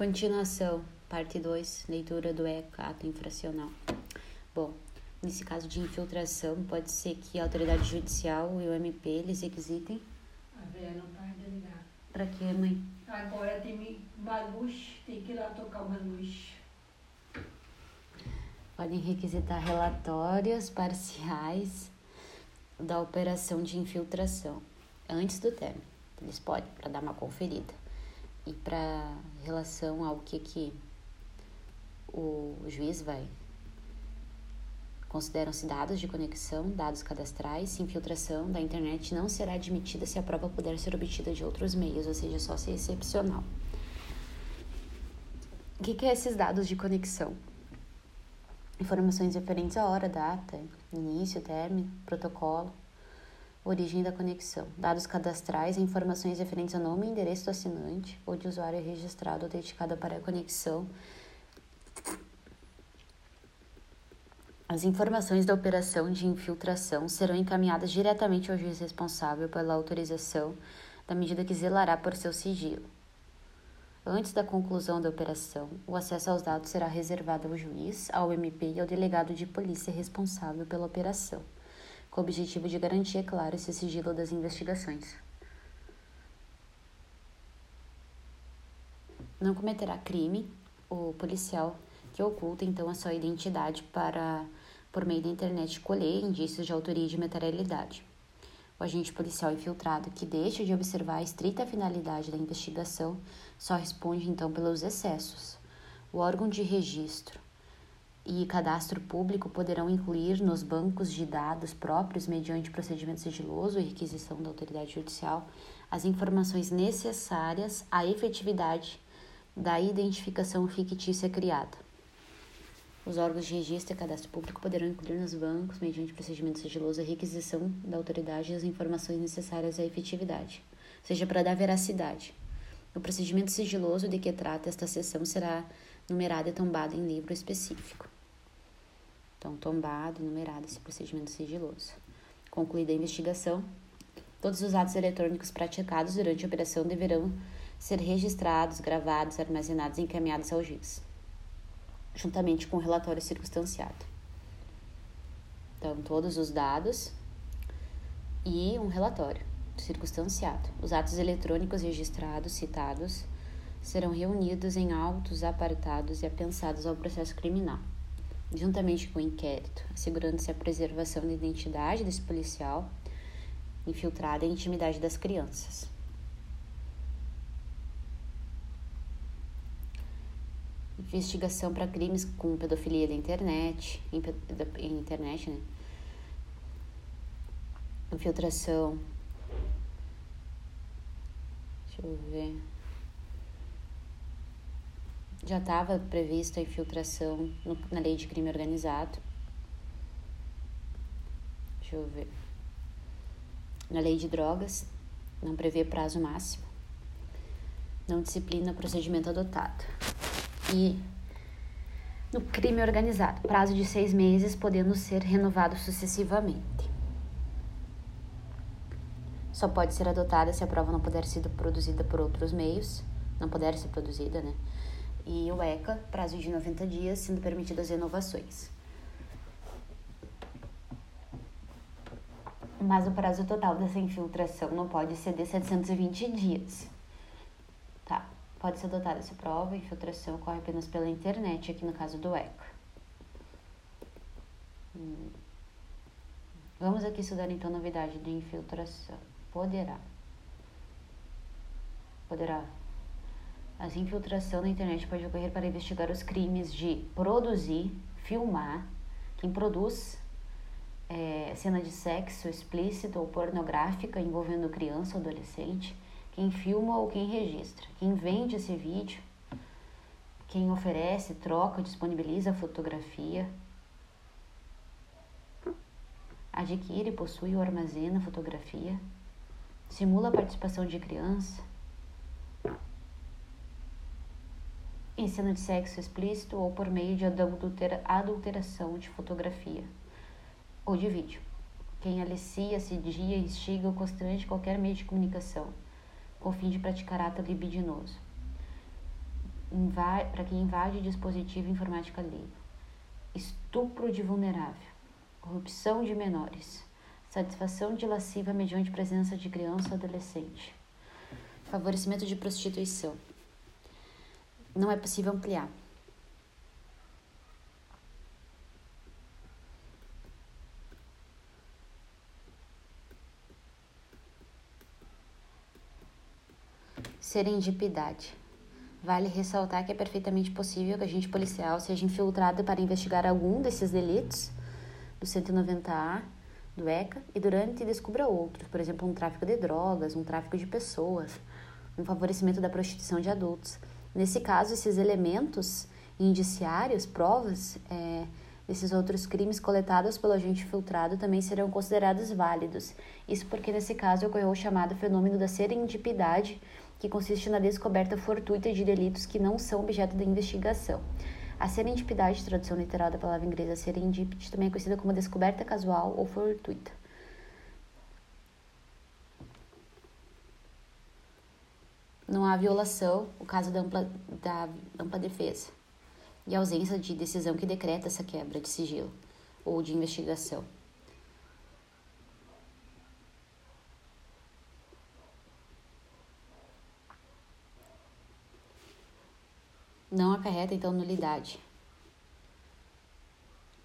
Continuação, parte 2, leitura do ECA, ato infracional. Bom, nesse caso de infiltração, pode ser que a autoridade judicial e o MP eles requisitem. A velha não tá ligada. Pra quê, mãe? Agora tem uma luz, tem que ir lá tocar uma luz. Podem requisitar relatórios parciais da operação de infiltração antes do término. Eles podem, para dar uma conferida. E para relação ao que, que o juiz vai Consideram-se dados de conexão, dados cadastrais, se infiltração da internet não será admitida se a prova puder ser obtida de outros meios, ou seja, só se excepcional. O que, que é esses dados de conexão? Informações referentes à hora, data, início, término, protocolo, origem da conexão. Dados cadastrais e informações referentes ao nome e endereço do assinante ou de usuário registrado ou dedicado para a conexão As informações da operação de infiltração serão encaminhadas diretamente ao juiz responsável pela autorização da medida que zelará por seu sigilo. Antes da conclusão da operação, o acesso aos dados será reservado ao juiz, ao MP e ao delegado de polícia responsável pela operação, com o objetivo de garantir, é claro, esse sigilo das investigações. Não cometerá crime o policial que oculta então a sua identidade para por meio da internet, colher indícios de autoria e de materialidade. O agente policial infiltrado que deixa de observar a estrita finalidade da investigação só responde então pelos excessos. O órgão de registro e cadastro público poderão incluir nos bancos de dados próprios, mediante procedimento sigiloso e requisição da autoridade judicial, as informações necessárias à efetividade da identificação fictícia criada. Os órgãos de registro e cadastro público poderão incluir nos bancos, mediante procedimento sigiloso, a requisição da autoridade as informações necessárias à efetividade, seja para dar veracidade. O procedimento sigiloso de que trata esta sessão será numerado e tombado em livro específico. Então, tombado numerado esse procedimento sigiloso. Concluída a investigação, todos os atos eletrônicos praticados durante a operação deverão ser registrados, gravados, armazenados e encaminhados ao juiz juntamente com o relatório circunstanciado. Então, todos os dados e um relatório circunstanciado. Os atos eletrônicos registrados, citados, serão reunidos em autos apartados e apensados ao processo criminal, juntamente com o inquérito, assegurando-se a preservação da identidade desse policial infiltrado e a intimidade das crianças. investigação para crimes com pedofilia da internet, em, em internet, né? Infiltração. Deixa eu ver. Já estava prevista a infiltração no, na lei de crime organizado. Deixa eu ver. Na lei de drogas, não prevê prazo máximo. Não disciplina o procedimento adotado e no crime organizado, prazo de seis meses, podendo ser renovado sucessivamente. Só pode ser adotada se a prova não puder ser produzida por outros meios, não puder ser produzida, né? E o ECA, prazo de 90 dias, sendo permitidas renovações. Mas o prazo total dessa infiltração não pode exceder 720 dias. Tá? Pode ser adotada essa prova, infiltração ocorre apenas pela internet, aqui no caso do ECA. Hum. Vamos aqui estudar então a novidade de infiltração. Poderá. Poderá. As infiltração na internet pode ocorrer para investigar os crimes de produzir, filmar, quem produz é, cena de sexo explícita ou pornográfica envolvendo criança ou adolescente, quem filma ou quem registra, quem vende esse vídeo, quem oferece, troca, disponibiliza a fotografia, adquire, possui ou armazena fotografia, simula a participação de criança, cena de sexo explícito ou por meio de adultera, adulteração de fotografia ou de vídeo. Quem alicia, assedia, instiga ou constrange qualquer meio de comunicação com o fim de praticar ato libidinoso. para quem invade dispositivo informático alheio, estupro de vulnerável, corrupção de menores, satisfação de lasciva mediante presença de criança ou adolescente, favorecimento de prostituição. Não é possível ampliar. Serendipidade. Vale ressaltar que é perfeitamente possível que a agente policial seja infiltrado para investigar algum desses delitos do 190A do ECA e durante descubra outros, por exemplo, um tráfico de drogas, um tráfico de pessoas, um favorecimento da prostituição de adultos. Nesse caso, esses elementos indiciários, provas, é, esses outros crimes coletados pelo agente filtrado também serão considerados válidos. Isso porque, nesse caso, ocorreu o chamado fenômeno da serendipidade, que consiste na descoberta fortuita de delitos que não são objeto da investigação. A serendipidade, tradução literal da palavra inglesa serendipity, também é conhecida como descoberta casual ou fortuita. Não há violação, o caso da ampla, da ampla defesa, e ausência de decisão que decreta essa quebra de sigilo ou de investigação. não acarreta então nulidade.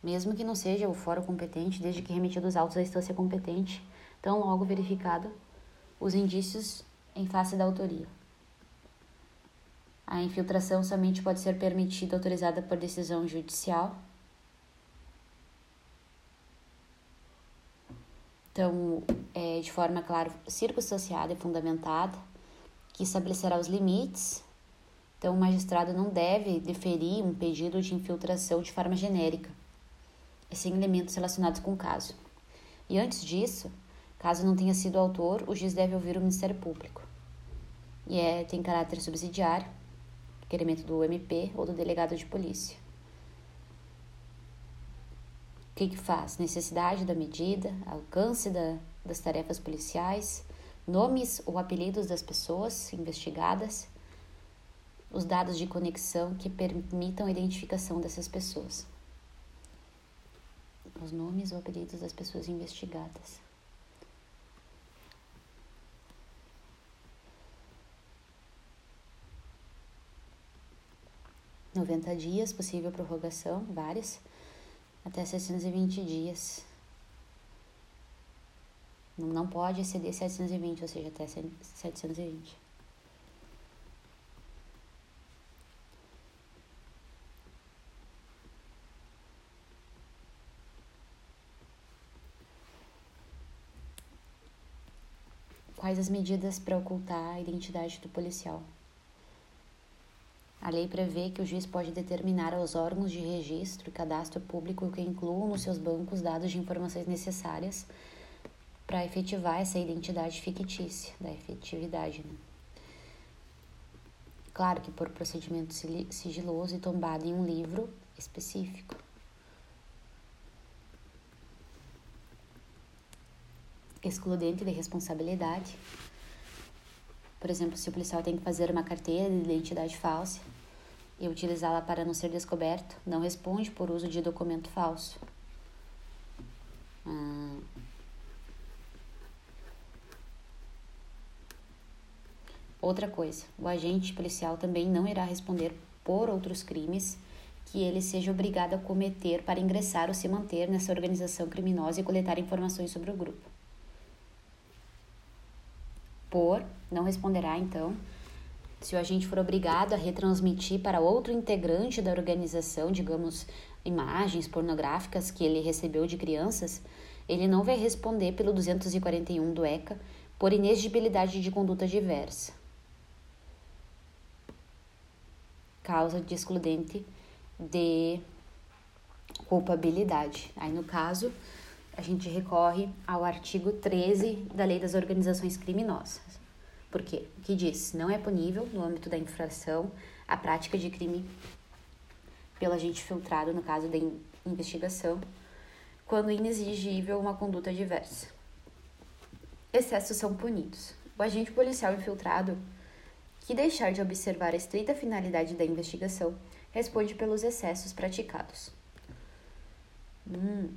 Mesmo que não seja o fórum competente, desde que remetidos autos à instância competente, tão logo verificado os indícios em face da autoria. A infiltração somente pode ser permitida autorizada por decisão judicial. Então, é, de forma, claro, circunstanciada e fundamentada, que estabelecerá os limites então, o magistrado não deve deferir um pedido de infiltração de forma genérica, sem elementos relacionados com o caso. E antes disso, caso não tenha sido autor, o juiz deve ouvir o Ministério Público. E é, tem caráter subsidiário, requerimento do MP ou do delegado de polícia. O que, que faz? Necessidade da medida, alcance da, das tarefas policiais, nomes ou apelidos das pessoas investigadas os dados de conexão que permitam a identificação dessas pessoas. Os nomes ou apelidos das pessoas investigadas. Noventa dias, possível prorrogação, várias, até 720 dias. Não pode exceder 720, ou seja, até 720. Quais as medidas para ocultar a identidade do policial? A lei prevê que o juiz pode determinar aos órgãos de registro e cadastro público que incluam nos seus bancos dados de informações necessárias para efetivar essa identidade fictícia, da efetividade. Né? Claro que por procedimento sigiloso e tombado em um livro específico. excludente de responsabilidade. Por exemplo, se o policial tem que fazer uma carteira de identidade falsa e utilizá-la para não ser descoberto, não responde por uso de documento falso. Ah. Outra coisa, o agente policial também não irá responder por outros crimes que ele seja obrigado a cometer para ingressar ou se manter nessa organização criminosa e coletar informações sobre o grupo por, não responderá então. Se o agente for obrigado a retransmitir para outro integrante da organização, digamos, imagens pornográficas que ele recebeu de crianças, ele não vai responder pelo 241 do ECA por inexigibilidade de conduta diversa. Causa de excludente de culpabilidade. Aí, no caso, a gente recorre ao artigo 13 da Lei das Organizações Criminosas. Por quê? Que diz: não é punível, no âmbito da infração, a prática de crime pelo agente filtrado, no caso da investigação, quando inexigível uma conduta diversa. Excessos são punidos. O agente policial infiltrado que deixar de observar a estrita finalidade da investigação responde pelos excessos praticados. Hum,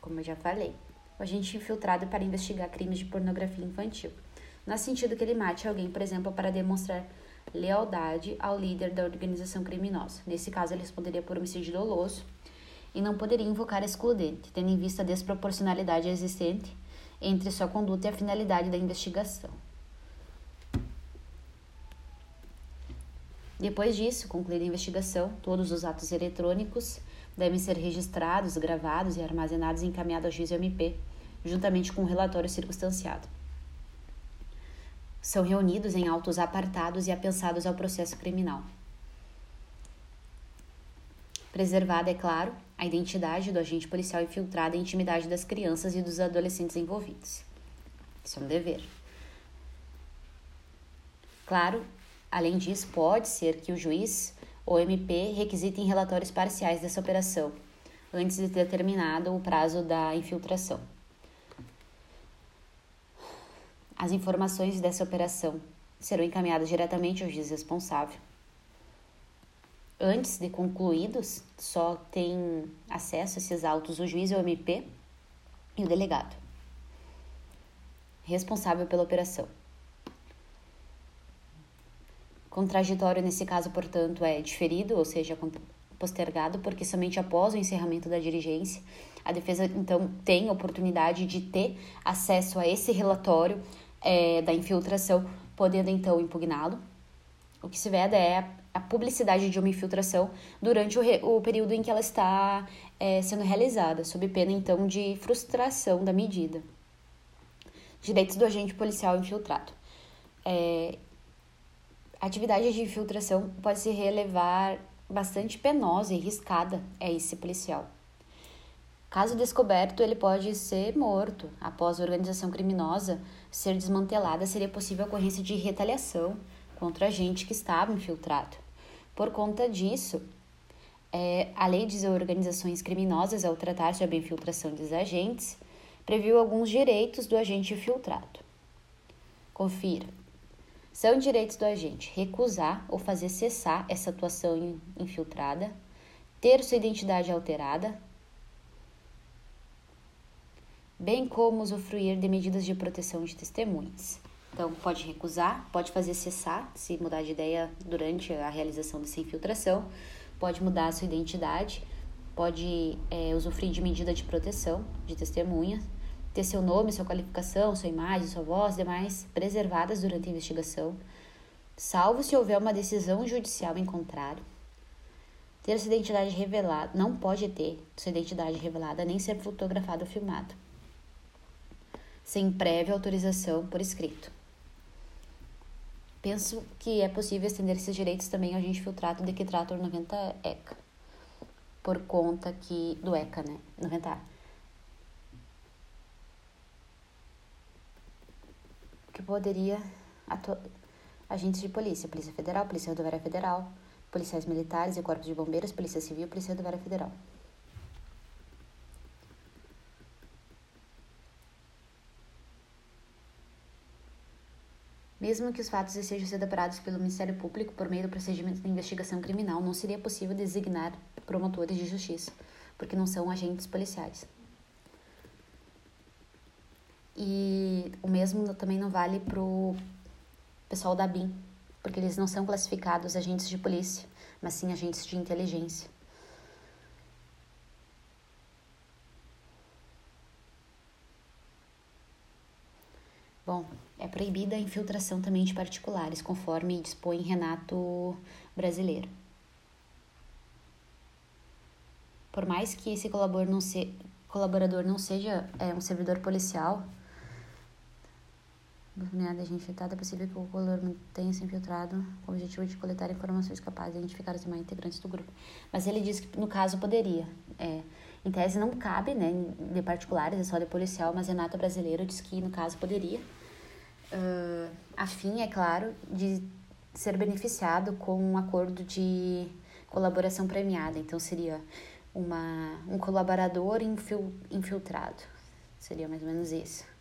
como eu já falei, o agente infiltrado para investigar crimes de pornografia infantil, no sentido que ele mate alguém, por exemplo, para demonstrar lealdade ao líder da organização criminosa. Nesse caso, ele responderia por homicídio doloso e não poderia invocar excludente, tendo em vista a desproporcionalidade existente entre sua conduta e a finalidade da investigação. Depois disso, concluída a investigação, todos os atos eletrônicos devem ser registrados, gravados e armazenados e encaminhados ao juiz MP, juntamente com o relatório circunstanciado. São reunidos em autos apartados e apensados ao processo criminal. Preservada, é claro, a identidade do agente policial infiltrado e a intimidade das crianças e dos adolescentes envolvidos. Isso é um dever. Claro, além disso, pode ser que o juiz ou MP requisitem relatórios parciais dessa operação, antes de ter terminado o prazo da infiltração. As informações dessa operação serão encaminhadas diretamente ao juiz responsável. Antes de concluídos, só tem acesso a esses autos o juiz, o MP e o delegado, responsável pela operação. Contraditório nesse caso, portanto, é diferido, ou seja, postergado, porque somente após o encerramento da diligência, a defesa então tem oportunidade de ter acesso a esse relatório é, da infiltração, podendo então impugná-lo. O que se veda é a publicidade de uma infiltração durante o, re, o período em que ela está é, sendo realizada, sob pena então de frustração da medida. Direitos do agente policial infiltrado. É, atividade de infiltração pode se relevar bastante penosa e riscada a esse policial. Caso descoberto, ele pode ser morto. Após a organização criminosa ser desmantelada, seria possível a ocorrência de retaliação contra a agente que estava infiltrado. Por conta disso, é, a lei de organizações criminosas, ao tratar sobre a infiltração dos agentes, previu alguns direitos do agente infiltrado. Confira. São direitos do agente recusar ou fazer cessar essa atuação infiltrada, ter sua identidade alterada, bem como usufruir de medidas de proteção de testemunhas. Então, pode recusar, pode fazer cessar, se mudar de ideia durante a realização dessa infiltração, pode mudar a sua identidade, pode é, usufruir de medida de proteção de testemunha, ter seu nome, sua qualificação, sua imagem, sua voz, demais preservadas durante a investigação, salvo se houver uma decisão judicial em contrário. Ter sua identidade revelada, não pode ter sua identidade revelada nem ser fotografado ou filmado sem prévia autorização por escrito. Penso que é possível estender esses direitos também ao agente filtrado de que trata o 90 ECA, por conta que do ECA, né? 90A. Que poderia agentes de polícia, Polícia Federal, Polícia Rodoviária Federal, policiais militares e corpos de bombeiros, Polícia Civil, Polícia Rodoviária Federal. Mesmo que os fatos sejam sendo apurados pelo Ministério Público por meio do procedimento de investigação criminal, não seria possível designar promotores de justiça, porque não são agentes policiais. E o mesmo também não vale para o pessoal da BIM, porque eles não são classificados agentes de polícia, mas sim agentes de inteligência. Bom, é proibida a infiltração também de particulares, conforme dispõe Renato Brasileiro. Por mais que esse colaborador não, se, colaborador não seja é, um servidor policial, a gente infiltrada, é possível que o colaborador tenha se infiltrado com o objetivo de coletar informações capazes de identificar os demais integrantes do grupo. Mas ele diz que, no caso, poderia. É, em tese não cabe, né, de particulares, é só de policial, mas Renato Brasileiro diz que no caso poderia. Uh, a fim, é claro, de ser beneficiado com um acordo de colaboração premiada. Então seria uma, um colaborador infil, infiltrado. Seria mais ou menos isso.